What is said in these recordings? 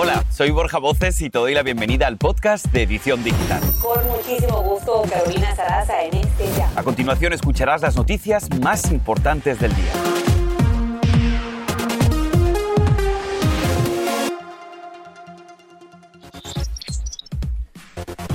Hola, soy Borja Voces y te doy la bienvenida al podcast de Edición Digital. Con muchísimo gusto, Carolina Sarasa en este ya. A continuación escucharás las noticias más importantes del día.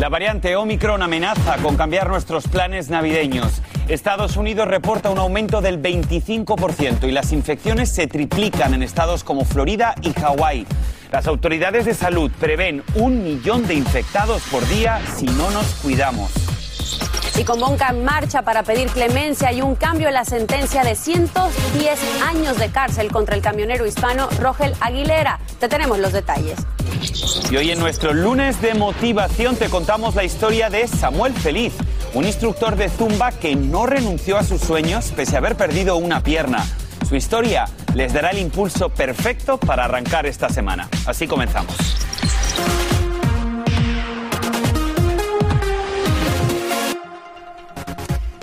La variante Omicron amenaza con cambiar nuestros planes navideños. Estados Unidos reporta un aumento del 25% y las infecciones se triplican en estados como Florida y Hawái. Las autoridades de salud prevén un millón de infectados por día si no nos cuidamos. Y convocan marcha para pedir clemencia y un cambio en la sentencia de 110 años de cárcel contra el camionero hispano Rogel Aguilera. Te tenemos los detalles. Y hoy en nuestro lunes de motivación te contamos la historia de Samuel Feliz, un instructor de zumba que no renunció a sus sueños pese a haber perdido una pierna. Su historia les dará el impulso perfecto para arrancar esta semana. Así comenzamos.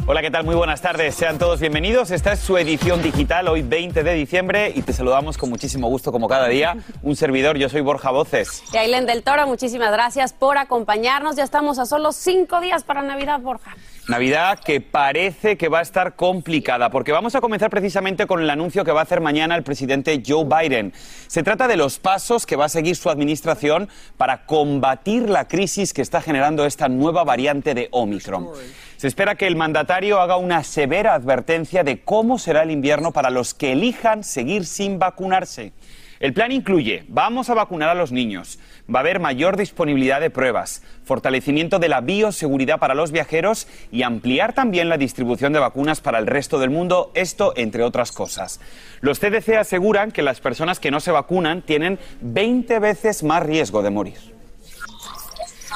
Hola, ¿qué tal? Muy buenas tardes. Sean todos bienvenidos. Esta es su edición digital, hoy 20 de diciembre, y te saludamos con muchísimo gusto, como cada día. Un servidor, yo soy Borja Voces. Y Ailen del Toro, muchísimas gracias por acompañarnos. Ya estamos a solo cinco días para Navidad, Borja. Navidad que parece que va a estar complicada, porque vamos a comenzar precisamente con el anuncio que va a hacer mañana el presidente Joe Biden. Se trata de los pasos que va a seguir su administración para combatir la crisis que está generando esta nueva variante de Omicron. Se espera que el mandatario haga una severa advertencia de cómo será el invierno para los que elijan seguir sin vacunarse. El plan incluye, vamos a vacunar a los niños, va a haber mayor disponibilidad de pruebas, fortalecimiento de la bioseguridad para los viajeros y ampliar también la distribución de vacunas para el resto del mundo, esto entre otras cosas. Los CDC aseguran que las personas que no se vacunan tienen 20 veces más riesgo de morir.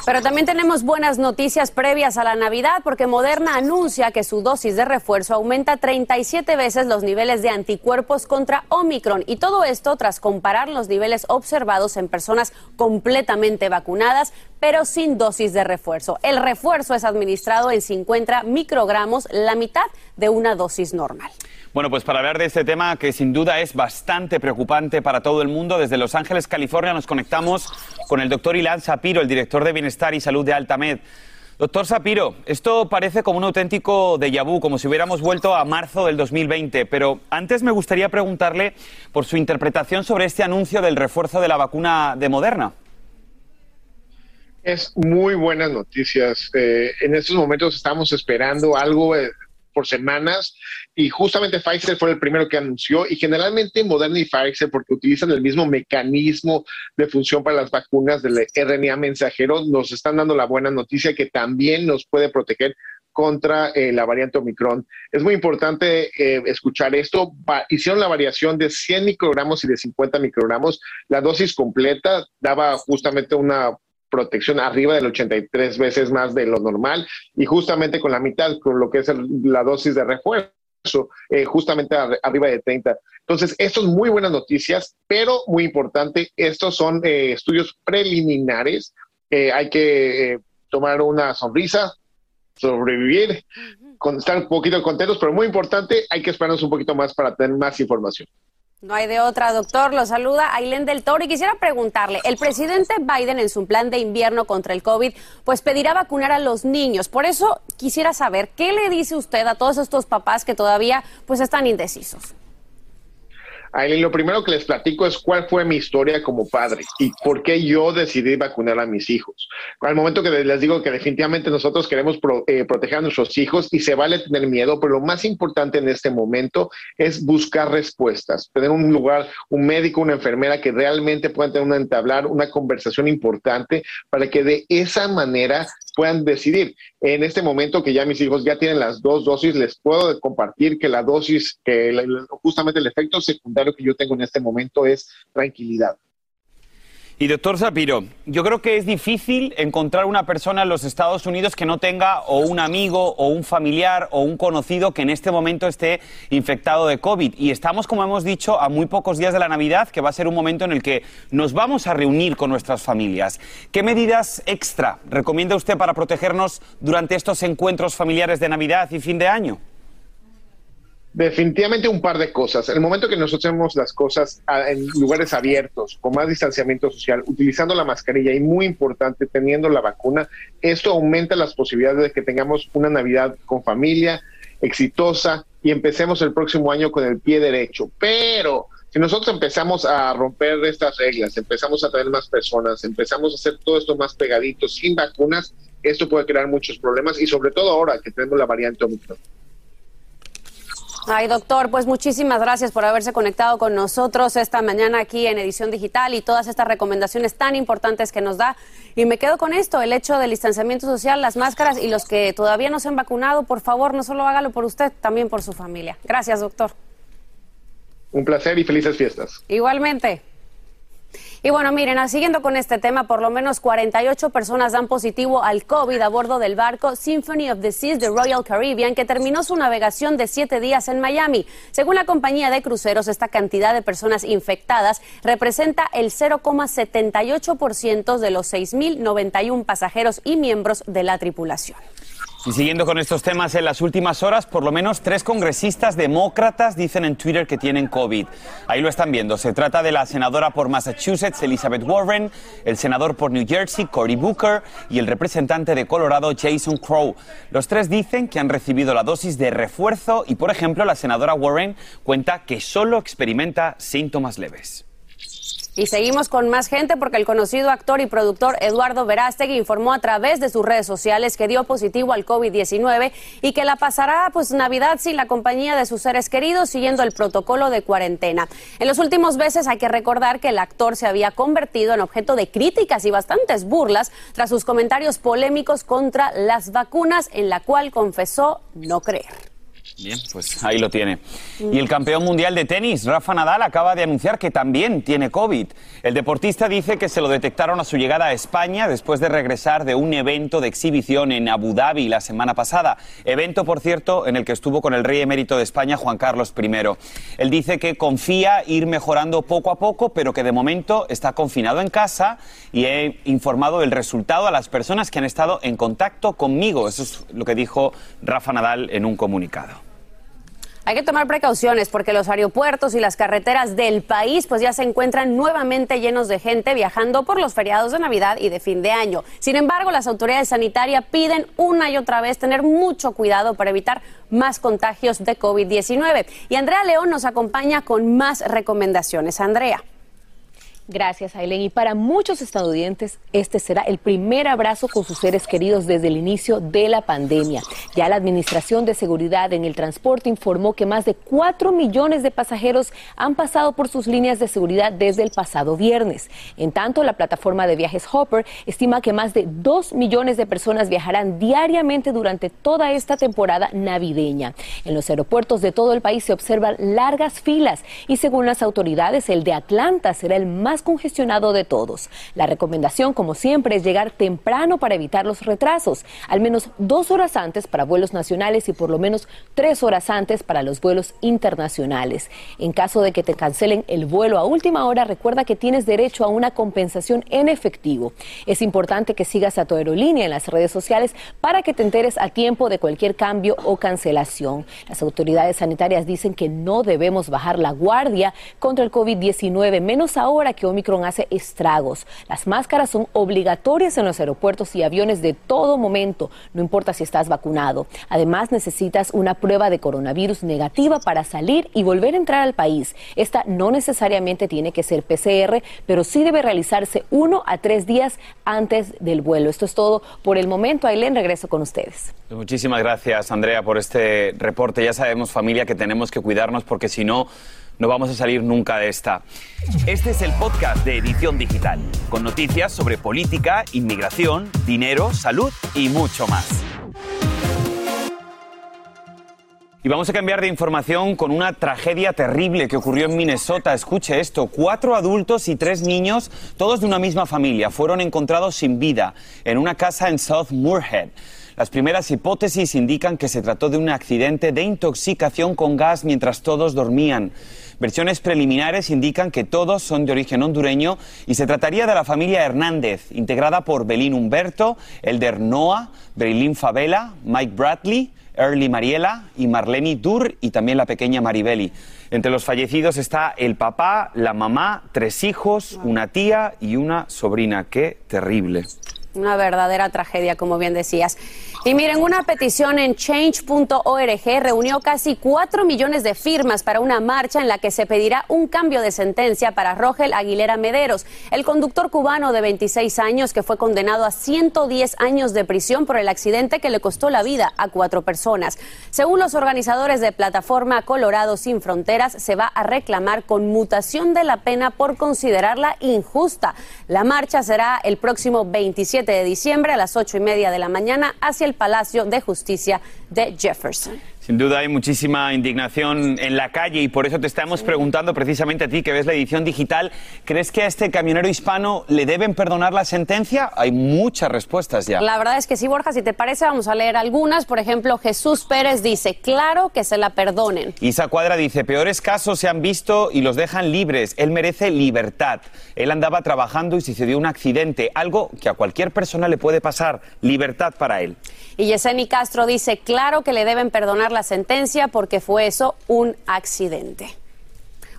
Pero también tenemos buenas noticias previas a la Navidad porque Moderna anuncia que su dosis de refuerzo aumenta 37 veces los niveles de anticuerpos contra Omicron. Y todo esto tras comparar los niveles observados en personas completamente vacunadas pero sin dosis de refuerzo. El refuerzo es administrado en 50 microgramos, la mitad de una dosis normal. Bueno, pues para hablar de este tema que sin duda es bastante preocupante para todo el mundo, desde Los Ángeles, California, nos conectamos con el doctor Ilan Sapiro, el director de Bienestar y Salud de Altamed. Doctor Sapiro, esto parece como un auténtico déjà vu, como si hubiéramos vuelto a marzo del 2020, pero antes me gustaría preguntarle por su interpretación sobre este anuncio del refuerzo de la vacuna de Moderna. Es muy buenas noticias. Eh, en estos momentos estamos esperando algo eh, por semanas y justamente Pfizer fue el primero que anunció y generalmente Moderna y Pfizer porque utilizan el mismo mecanismo de función para las vacunas del RNA mensajero nos están dando la buena noticia que también nos puede proteger contra eh, la variante Omicron. Es muy importante eh, escuchar esto. hicieron la variación de 100 microgramos y de 50 microgramos. La dosis completa daba justamente una protección arriba del 83 veces más de lo normal y justamente con la mitad, con lo que es la dosis de refuerzo, eh, justamente arriba de 30. Entonces, esto es muy buenas noticias, pero muy importante, estos son eh, estudios preliminares. Eh, hay que tomar una sonrisa, sobrevivir, con, estar un poquito contentos, pero muy importante, hay que esperarnos un poquito más para tener más información. No hay de otra, doctor. Lo saluda Ailén del Toro y quisiera preguntarle, el presidente Biden en su plan de invierno contra el COVID, pues pedirá vacunar a los niños. Por eso quisiera saber, ¿qué le dice usted a todos estos papás que todavía pues están indecisos? Aileen, lo primero que les platico es cuál fue mi historia como padre y por qué yo decidí vacunar a mis hijos. Al momento que les digo que definitivamente nosotros queremos eh, proteger a nuestros hijos y se vale tener miedo, pero lo más importante en este momento es buscar respuestas, tener un lugar, un médico, una enfermera que realmente puedan tener una entablar una conversación importante para que de esa manera puedan decidir. En este momento que ya mis hijos ya tienen las dos dosis, les puedo compartir que la dosis, que justamente el efecto secundario que yo tengo en este momento es tranquilidad. Y doctor Zapiro, yo creo que es difícil encontrar una persona en los Estados Unidos que no tenga o un amigo o un familiar o un conocido que en este momento esté infectado de COVID. Y estamos, como hemos dicho, a muy pocos días de la Navidad, que va a ser un momento en el que nos vamos a reunir con nuestras familias. ¿Qué medidas extra recomienda usted para protegernos durante estos encuentros familiares de Navidad y fin de año? Definitivamente un par de cosas. El momento que nosotros hacemos las cosas en lugares abiertos, con más distanciamiento social, utilizando la mascarilla y muy importante, teniendo la vacuna, esto aumenta las posibilidades de que tengamos una Navidad con familia exitosa y empecemos el próximo año con el pie derecho. Pero si nosotros empezamos a romper estas reglas, empezamos a tener más personas, empezamos a hacer todo esto más pegadito, sin vacunas, esto puede crear muchos problemas y sobre todo ahora que tenemos la variante Omicron. Ay, doctor, pues muchísimas gracias por haberse conectado con nosotros esta mañana aquí en Edición Digital y todas estas recomendaciones tan importantes que nos da. Y me quedo con esto, el hecho del distanciamiento social, las máscaras y los que todavía no se han vacunado, por favor, no solo hágalo por usted, también por su familia. Gracias, doctor. Un placer y felices fiestas. Igualmente. Y bueno, miren, ah, siguiendo con este tema, por lo menos 48 personas dan positivo al COVID a bordo del barco Symphony of the Seas de Royal Caribbean, que terminó su navegación de siete días en Miami. Según la compañía de cruceros, esta cantidad de personas infectadas representa el 0,78% de los 6.091 pasajeros y miembros de la tripulación. Y siguiendo con estos temas, en las últimas horas, por lo menos tres congresistas demócratas dicen en Twitter que tienen COVID. Ahí lo están viendo. Se trata de la senadora por Massachusetts, Elizabeth Warren, el senador por New Jersey, Cory Booker, y el representante de Colorado, Jason Crow. Los tres dicen que han recibido la dosis de refuerzo y, por ejemplo, la senadora Warren cuenta que solo experimenta síntomas leves. Y seguimos con más gente porque el conocido actor y productor Eduardo Verástegui informó a través de sus redes sociales que dio positivo al COVID-19 y que la pasará pues Navidad sin la compañía de sus seres queridos siguiendo el protocolo de cuarentena. En los últimos meses hay que recordar que el actor se había convertido en objeto de críticas y bastantes burlas tras sus comentarios polémicos contra las vacunas en la cual confesó no creer. Bien, pues ahí lo tiene. Y el campeón mundial de tenis, Rafa Nadal, acaba de anunciar que también tiene COVID. El deportista dice que se lo detectaron a su llegada a España después de regresar de un evento de exhibición en Abu Dhabi la semana pasada. Evento, por cierto, en el que estuvo con el rey emérito de España, Juan Carlos I. Él dice que confía ir mejorando poco a poco, pero que de momento está confinado en casa y he informado el resultado a las personas que han estado en contacto conmigo. Eso es lo que dijo Rafa Nadal en un comunicado. Hay que tomar precauciones porque los aeropuertos y las carreteras del país pues ya se encuentran nuevamente llenos de gente viajando por los feriados de Navidad y de fin de año. Sin embargo, las autoridades sanitarias piden una y otra vez tener mucho cuidado para evitar más contagios de COVID-19. Y Andrea León nos acompaña con más recomendaciones. Andrea. Gracias, Aileen. Y para muchos estadounidenses, este será el primer abrazo con sus seres queridos desde el inicio de la pandemia. Ya la Administración de Seguridad en el Transporte informó que más de 4 millones de pasajeros han pasado por sus líneas de seguridad desde el pasado viernes. En tanto, la plataforma de viajes Hopper estima que más de 2 millones de personas viajarán diariamente durante toda esta temporada navideña. En los aeropuertos de todo el país se observan largas filas y según las autoridades, el de Atlanta será el más congestionado de todos. La recomendación, como siempre, es llegar temprano para evitar los retrasos, al menos dos horas antes para vuelos nacionales y por lo menos tres horas antes para los vuelos internacionales. En caso de que te cancelen el vuelo a última hora, recuerda que tienes derecho a una compensación en efectivo. Es importante que sigas a tu aerolínea en las redes sociales para que te enteres a tiempo de cualquier cambio o cancelación. Las autoridades sanitarias dicen que no debemos bajar la guardia contra el COVID-19, menos ahora que Omicron hace estragos. Las máscaras son obligatorias en los aeropuertos y aviones de todo momento, no importa si estás vacunado. Además, necesitas una prueba de coronavirus negativa para salir y volver a entrar al país. Esta no necesariamente tiene que ser PCR, pero sí debe realizarse uno a tres días antes del vuelo. Esto es todo por el momento. Ailén, regreso con ustedes. Muchísimas gracias, Andrea, por este reporte. Ya sabemos, familia, que tenemos que cuidarnos porque si no no vamos a salir nunca de esta. Este es el podcast de Edición Digital, con noticias sobre política, inmigración, dinero, salud y mucho más. Y vamos a cambiar de información con una tragedia terrible que ocurrió en Minnesota. Escuche esto, cuatro adultos y tres niños, todos de una misma familia, fueron encontrados sin vida en una casa en South Moorhead. Las primeras hipótesis indican que se trató de un accidente de intoxicación con gas mientras todos dormían. Versiones preliminares indican que todos son de origen hondureño y se trataría de la familia Hernández, integrada por Belín Humberto, Elder Noah, Breilín Favela, Mike Bradley, Early Mariela y Marlene Dur y también la pequeña Maribeli. Entre los fallecidos está el papá, la mamá, tres hijos, una tía y una sobrina. Qué terrible. Una verdadera tragedia, como bien decías. Y miren, una petición en change.org reunió casi 4 millones de firmas para una marcha en la que se pedirá un cambio de sentencia para Rogel Aguilera Mederos, el conductor cubano de 26 años que fue condenado a 110 años de prisión por el accidente que le costó la vida a cuatro personas. Según los organizadores de Plataforma Colorado Sin Fronteras, se va a reclamar conmutación de la pena por considerarla injusta. La marcha será el próximo 27 de diciembre a las 8 y media de la mañana hacia el Palacio de Justicia de Jefferson. Sin duda hay muchísima indignación en la calle y por eso te estamos preguntando precisamente a ti que ves la edición digital, ¿crees que a este camionero hispano le deben perdonar la sentencia? Hay muchas respuestas ya. La verdad es que sí, Borja, si te parece vamos a leer algunas. Por ejemplo, Jesús Pérez dice, claro que se la perdonen. Isa Cuadra dice, peores casos se han visto y los dejan libres. Él merece libertad. Él andaba trabajando y sucedió un accidente, algo que a cualquier persona le puede pasar. Libertad para él. Y Yeseni Castro dice, claro que le deben perdonar la sentencia porque fue eso un accidente.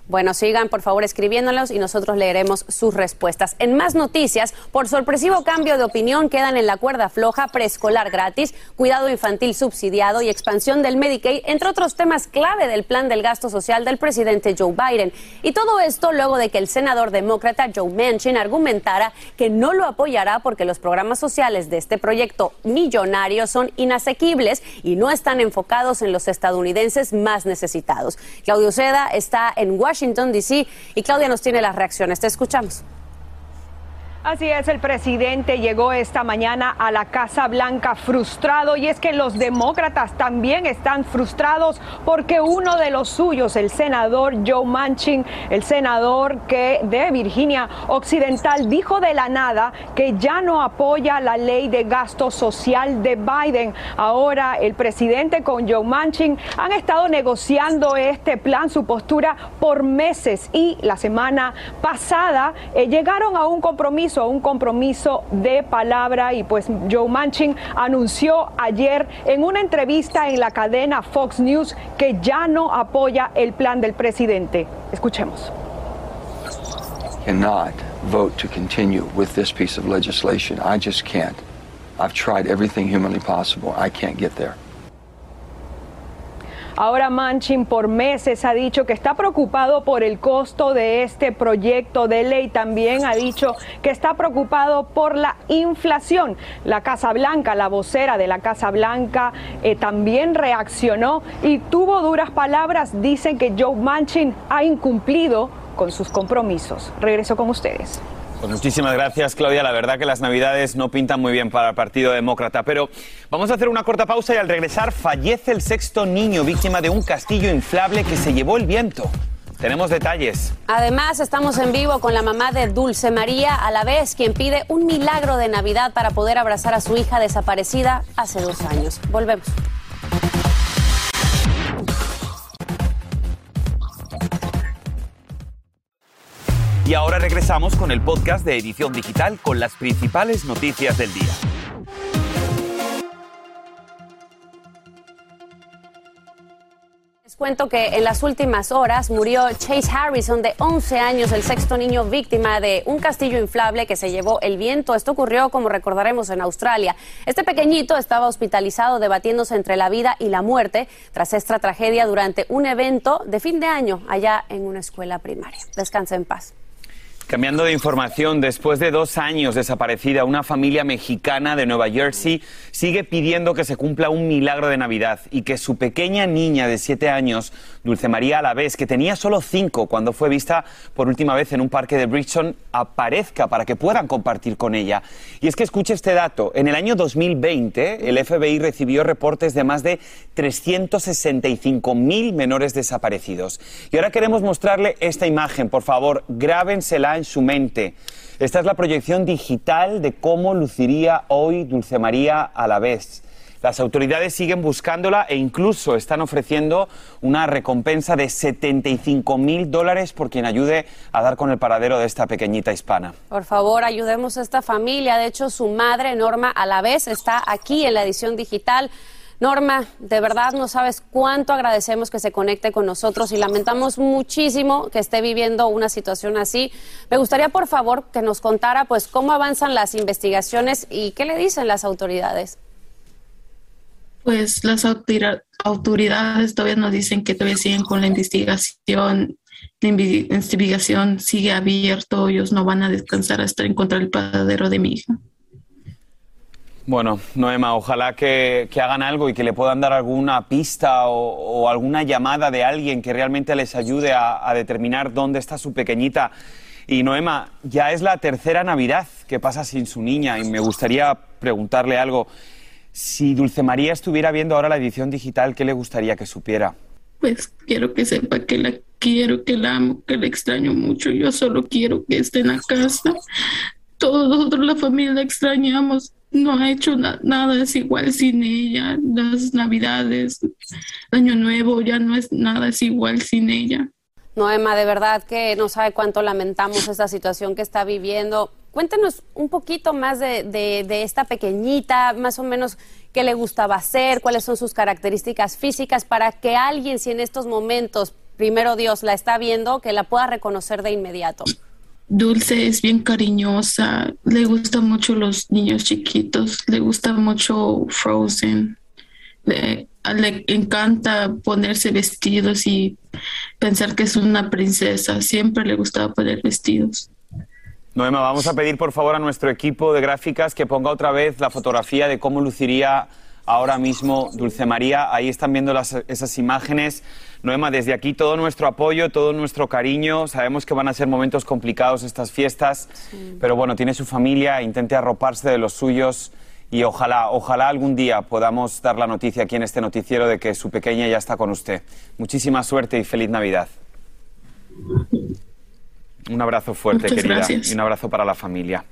Bueno, sigan por favor escribiéndolos y nosotros leeremos sus respuestas. En más noticias, por sorpresivo cambio de opinión, quedan en la cuerda floja preescolar gratis, cuidado infantil subsidiado y expansión del Medicaid, entre otros temas clave del plan del gasto social del presidente Joe Biden. Y todo esto luego de que el senador demócrata Joe Manchin argumentara que no lo apoyará porque los programas sociales de este proyecto millonario son inasequibles y no están enfocados en los estadounidenses más necesitados. Claudio Seda está en Washington Washington, D.C. Y Claudia nos tiene las reacciones. Te escuchamos. Así es, el presidente llegó esta mañana a la Casa Blanca frustrado y es que los demócratas también están frustrados porque uno de los suyos, el senador Joe Manchin, el senador que de Virginia Occidental, dijo de la nada que ya no apoya la ley de gasto social de Biden. Ahora el presidente con Joe Manchin han estado negociando este plan, su postura por meses y la semana pasada eh, llegaron a un compromiso a un compromiso de palabra y pues Joe Manchin anunció ayer en una entrevista en la cadena Fox News que ya no apoya el plan del presidente. Escuchemos. Cannot vote to continue with this piece of legislation. I just can't. I've tried everything humanly possible. I can't get there. Ahora Manchin por meses ha dicho que está preocupado por el costo de este proyecto de ley. También ha dicho que está preocupado por la inflación. La Casa Blanca, la vocera de la Casa Blanca, eh, también reaccionó y tuvo duras palabras. Dicen que Joe Manchin ha incumplido con sus compromisos. Regreso con ustedes. Pues muchísimas gracias, Claudia. La verdad que las Navidades no pintan muy bien para el Partido Demócrata. Pero vamos a hacer una corta pausa y al regresar fallece el sexto niño víctima de un castillo inflable que se llevó el viento. Tenemos detalles. Además, estamos en vivo con la mamá de Dulce María, a la vez quien pide un milagro de Navidad para poder abrazar a su hija desaparecida hace dos años. Volvemos. Y ahora regresamos con el podcast de Edición Digital con las principales noticias del día. Les cuento que en las últimas horas murió Chase Harrison, de 11 años, el sexto niño víctima de un castillo inflable que se llevó el viento. Esto ocurrió, como recordaremos, en Australia. Este pequeñito estaba hospitalizado debatiéndose entre la vida y la muerte tras esta tragedia durante un evento de fin de año allá en una escuela primaria. Descansa en paz. Cambiando de información, después de dos años desaparecida, una familia mexicana de Nueva Jersey sigue pidiendo que se cumpla un milagro de Navidad y que su pequeña niña de siete años, Dulce María Alavés, que tenía solo cinco cuando fue vista por última vez en un parque de Bridgeton, aparezca para que puedan compartir con ella. Y es que escuche este dato, en el año 2020 el FBI recibió reportes de más de 365 mil menores desaparecidos. Y ahora queremos mostrarle esta imagen, por favor, grábensela en su mente. Esta es la proyección digital de cómo luciría hoy Dulce María a la vez. Las autoridades siguen buscándola e incluso están ofreciendo una recompensa de 75 mil dólares por quien ayude a dar con el paradero de esta pequeñita hispana. Por favor, ayudemos a esta familia. De hecho, su madre, Norma, a la vez está aquí en la edición digital. Norma, de verdad no sabes cuánto agradecemos que se conecte con nosotros y lamentamos muchísimo que esté viviendo una situación así. Me gustaría, por favor, que nos contara pues cómo avanzan las investigaciones y qué le dicen las autoridades. Pues las autoridades todavía nos dicen que todavía siguen con la investigación. La investigación sigue abierto, ellos no van a descansar hasta encontrar el paradero de mi hija. Bueno, Noema, ojalá que, hagan algo y que le puedan dar alguna pista o, alguna llamada de alguien que realmente les ayude a, determinar dónde está su pequeñita. Y Noema, ya es la tercera Navidad que pasa sin su niña y me gustaría preguntarle algo. Si Dulce María estuviera viendo ahora la edición digital, ¿qué le gustaría que supiera? Pues quiero que sepa que la quiero, que la amo, que la extraño mucho. Yo solo quiero que esté en la casa. Todos nosotros, la familia, la extrañamos no ha hecho nada es igual sin ella. Las navidades, año nuevo, ya no es nada es igual sin ella. Noema, de verdad que no sabe cuánto lamentamos esta situación que está viviendo. Cuéntenos un poquito más de, de, esta pequeñita, más o menos qué le gustaba hacer, cuáles son sus características físicas, para que alguien, si en estos momentos, primero Dios, la está viendo, que la pueda reconocer de inmediato. Dulce es bien cariñosa, le gustan mucho los niños chiquitos, le gusta mucho Frozen, le, encanta ponerse vestidos y pensar que es una princesa, siempre le gustaba poner vestidos. Noema, vamos a pedir por favor a nuestro equipo de gráficas que ponga otra vez la fotografía de cómo luciría ahora mismo Dulce María. Ahí están viendo esas imágenes. Noema, desde aquí todo nuestro apoyo, todo nuestro cariño. Sabemos que van a ser momentos complicados estas fiestas, pero bueno, tiene su familia, intente arroparse de los suyos y ojalá, ojalá algún día podamos dar la noticia aquí en este noticiero de que su pequeña ya está con usted. Muchísima suerte y feliz Navidad. Un abrazo fuerte, querida, y un abrazo para la familia.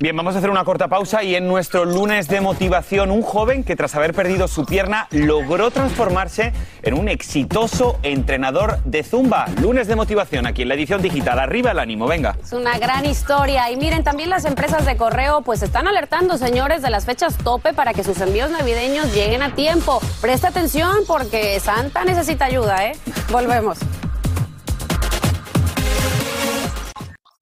Bien, vamos a hacer una corta pausa y en nuestro lunes de motivación, un joven que tras haber perdido su pierna logró transformarse en un exitoso entrenador de zumba. Lunes de motivación aquí en la edición digital. Arriba el ánimo, venga. Es una gran historia y miren, también las empresas de correo pues están alertando, señores, de las fechas tope para que sus envíos navideños lleguen a tiempo. Presta atención porque Santa necesita ayuda, ¿eh? Volvemos.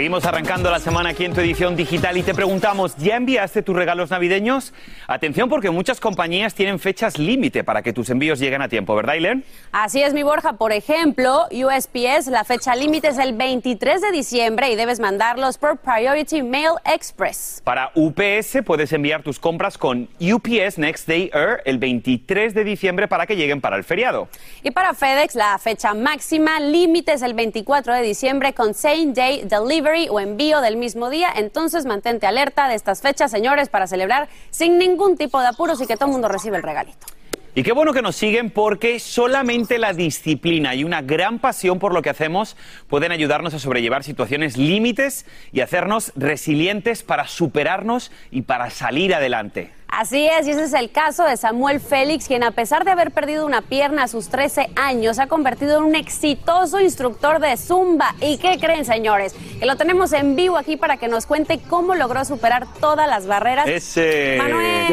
Seguimos arrancando la semana aquí en tu edición digital y te preguntamos, ¿ya enviaste tus regalos navideños? Atención porque muchas compañías tienen fechas límite para que tus envíos lleguen a tiempo, ¿verdad, Aileen? Así es, mi Borja. Por ejemplo, USPS, la fecha límite es el 23 de diciembre y debes mandarlos por Priority Mail Express. Para UPS puedes enviar tus compras con UPS Next Day Air el 23 de diciembre para que lleguen para el feriado. Y para FedEx, la fecha máxima límite es el 24 de diciembre con Same Day Delivery o envío del mismo día. Entonces mantente alerta de estas fechas, señores, para celebrar sin ningún tipo de apuros y que todo el mundo reciba el regalito. Y qué bueno que nos siguen porque solamente la disciplina y una gran pasión por lo que hacemos pueden ayudarnos a sobrellevar situaciones límites y hacernos resilientes para superarnos y para salir adelante. Así es, y ese es el caso de Samuel Félix, quien a pesar de haber perdido una pierna a sus 13 años, se ha convertido en un exitoso instructor de Zumba. ¿Y qué creen, señores? Que lo tenemos en vivo aquí para que nos cuente cómo logró superar todas las barreras. Ese. Manuel.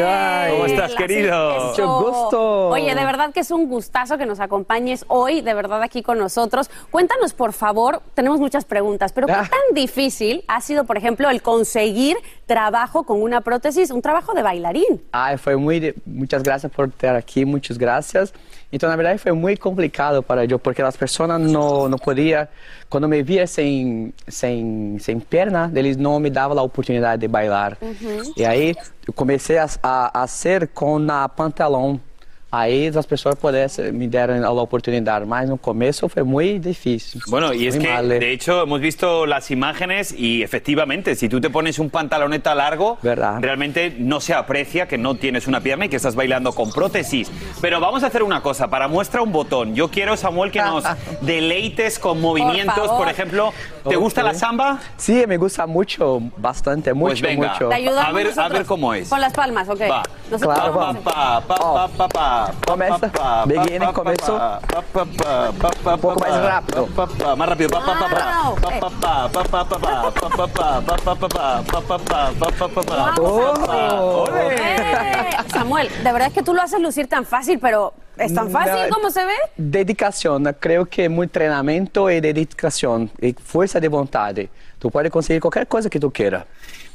¿Cómo estás, querido? Mucho gusto. Oye, de verdad que es un gustazo que nos acompañes hoy, de verdad, aquí con nosotros. Cuéntanos, por favor, tenemos muchas preguntas, pero ¿qué ah. tan difícil ha sido, por ejemplo, el conseguir trabajo con una prótesis, un trabajo de bailarín? Ah, foi muito, muitas graças por estar aqui, muitas graças. Então, na verdade, foi muito complicado para eu, porque as pessoas não, não podiam, quando me via sem, sem, sem perna, eles não me davam a oportunidade de bailar. Uhum. E aí, eu comecei a, a, a ser com a pantalão ahí las personas me dieron la oportunidad, mas no comienzo fue muy difícil. Bueno, y es que de hecho hemos visto las imágenes y efectivamente, si tú te pones un pantaloneta largo, realmente no se aprecia que no tienes una pierna y que estás bailando con prótesis. Pero vamos a hacer una cosa, para muestra un botón. Yo quiero, Samuel, que nos deleites con movimientos, por, ejemplo, ¿te gusta la samba? Sí, me gusta mucho, bastante, mucho, pues venga, mucho. a ver, a ver cómo es. Con las palmas, ok. Va. Claro, pa, pa, pa, pa, pa. Começa. Beginning começou. Um pouco mais rápido. Mais rápido. Oh. Samuel, de verdad es que tú lo haces lucir tan fácil, pero ¿es tan fácil como se ve? Dedicación. Creo que muy entrenamiento y dedicación y fuerza de voluntad. Tú puedes conseguir cualquier cosa que tú quieras.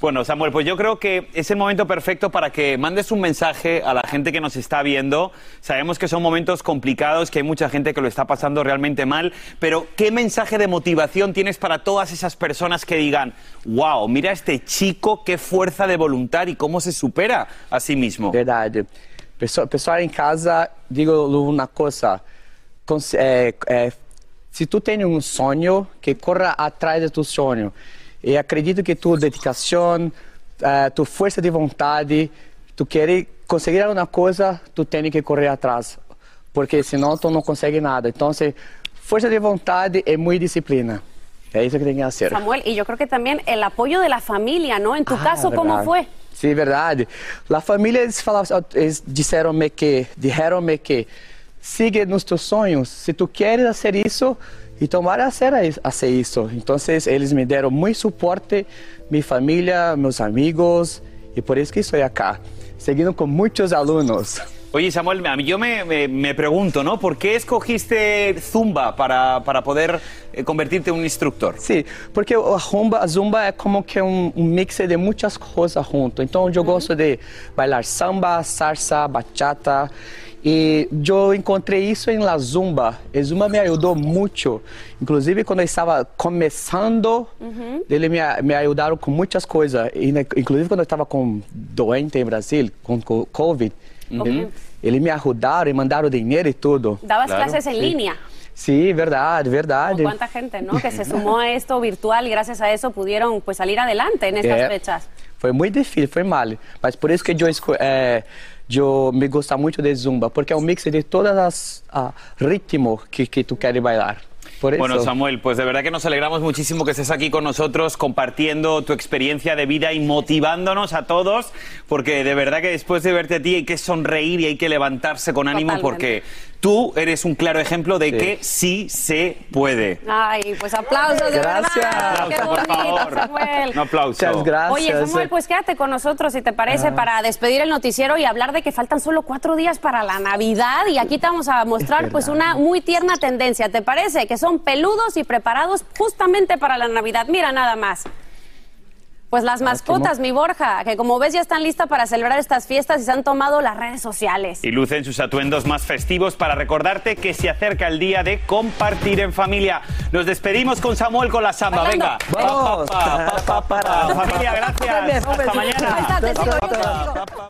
Bueno, Samuel, pues yo creo que es el momento perfecto para que mandes un mensaje a la gente que nos está viendo. Sabemos que son momentos complicados, que hay mucha gente que lo está pasando realmente mal, pero ¿qué mensaje de motivación tienes para todas esas personas que digan, wow, mira a este chico, qué fuerza de voluntad y cómo se supera a sí mismo? Verdade. Pessoal, pessoal em casa, digo uma coisa. É, é, se tu tem um sonho, que corra atrás do teu sonho. E acredito que tua dedicação, eh, tua força de vontade, tu querer conseguir alguma coisa, tu tem que correr atrás. Porque senão tu não consegue nada. Então, se, força de vontade e muita disciplina. É isso que tem que fazer. Samuel, y yo creo que también el apoyo de la familia, ¿no? En tu Ah, caso, ¿cómo verdade. fue? Sim, verdade. A família eles falavam, eles disseram-me que, disseram-me que siga nos teus sonhos. Se tu queres fazer isso, então vai fazer, fazer isso. Então eles me deram muito suporte, minha família, meus amigos, e por isso que estou aqui, seguindo com muitos alunos. Oye, Samuel, a yo me, me- me pregunto, ¿no? ¿Por qué escogiste Zumba para, para poder eh, convertirte en un instructor? Sim, porque a rumba, a zumba é como que um, um mix de muitas coisas junto. Então eu gosto de bailar samba, salsa, bachata. E eu encontrei isso em La Zumba. E Zumba me ajudou muito. Inclusive, quando eu estava começando, ele me, me ajudaram com muitas coisas. E, né, inclusive, quando eu estava com doente em Brasil, com co- Covid, ele, ele me ajudaram e mandaram dinheiro e tudo. Dabas Claro, clases en sí. línea. Sim, verdade, Con verdade. cuánta gente, ¿no? Que se sumó a esto virtual y gracias a eso pudieron pues salir adelante en estas É, fechas. Foi muito difícil, foi mal. Mas por isso que eu, esco- é, eu me gosto muito de zumba, porque é um mix de todas as ah, ritmos que, que tu queres bailar. Por Bueno. Samuel, pues de verdad que nos alegramos muchísimo que estés aquí con nosotros compartiendo tu experiencia de vida y motivándonos a todos, porque de verdad que después de verte a ti hay que sonreír y hay que levantarse con ánimo Totalmente. porque tú eres un claro ejemplo de Sí. que sí se puede. Ay, pues aplausos, de Gracias. verdad. Qué por bonito, favor. Samuel. Un aplauso. Muchas gracias. Oye, Samuel, pues quédate con nosotros, si te parece, para despedir el noticiero y hablar de que faltan solo cuatro días para la Navidad. Y aquí te vamos a mostrar, pues, una muy tierna tendencia. ¿Te parece? Que son peludos y preparados justamente para la Navidad. Mira nada más. Pues las mascotas, mi Borja, que como ves ya están listas para celebrar estas fiestas y se han tomado las redes sociales. Y lucen sus atuendos más festivos para recordarte que se acerca el día de compartir en familia. Nos despedimos con Samuel con la samba. Venga. Vamos. Familia, gracias. Hasta mañana.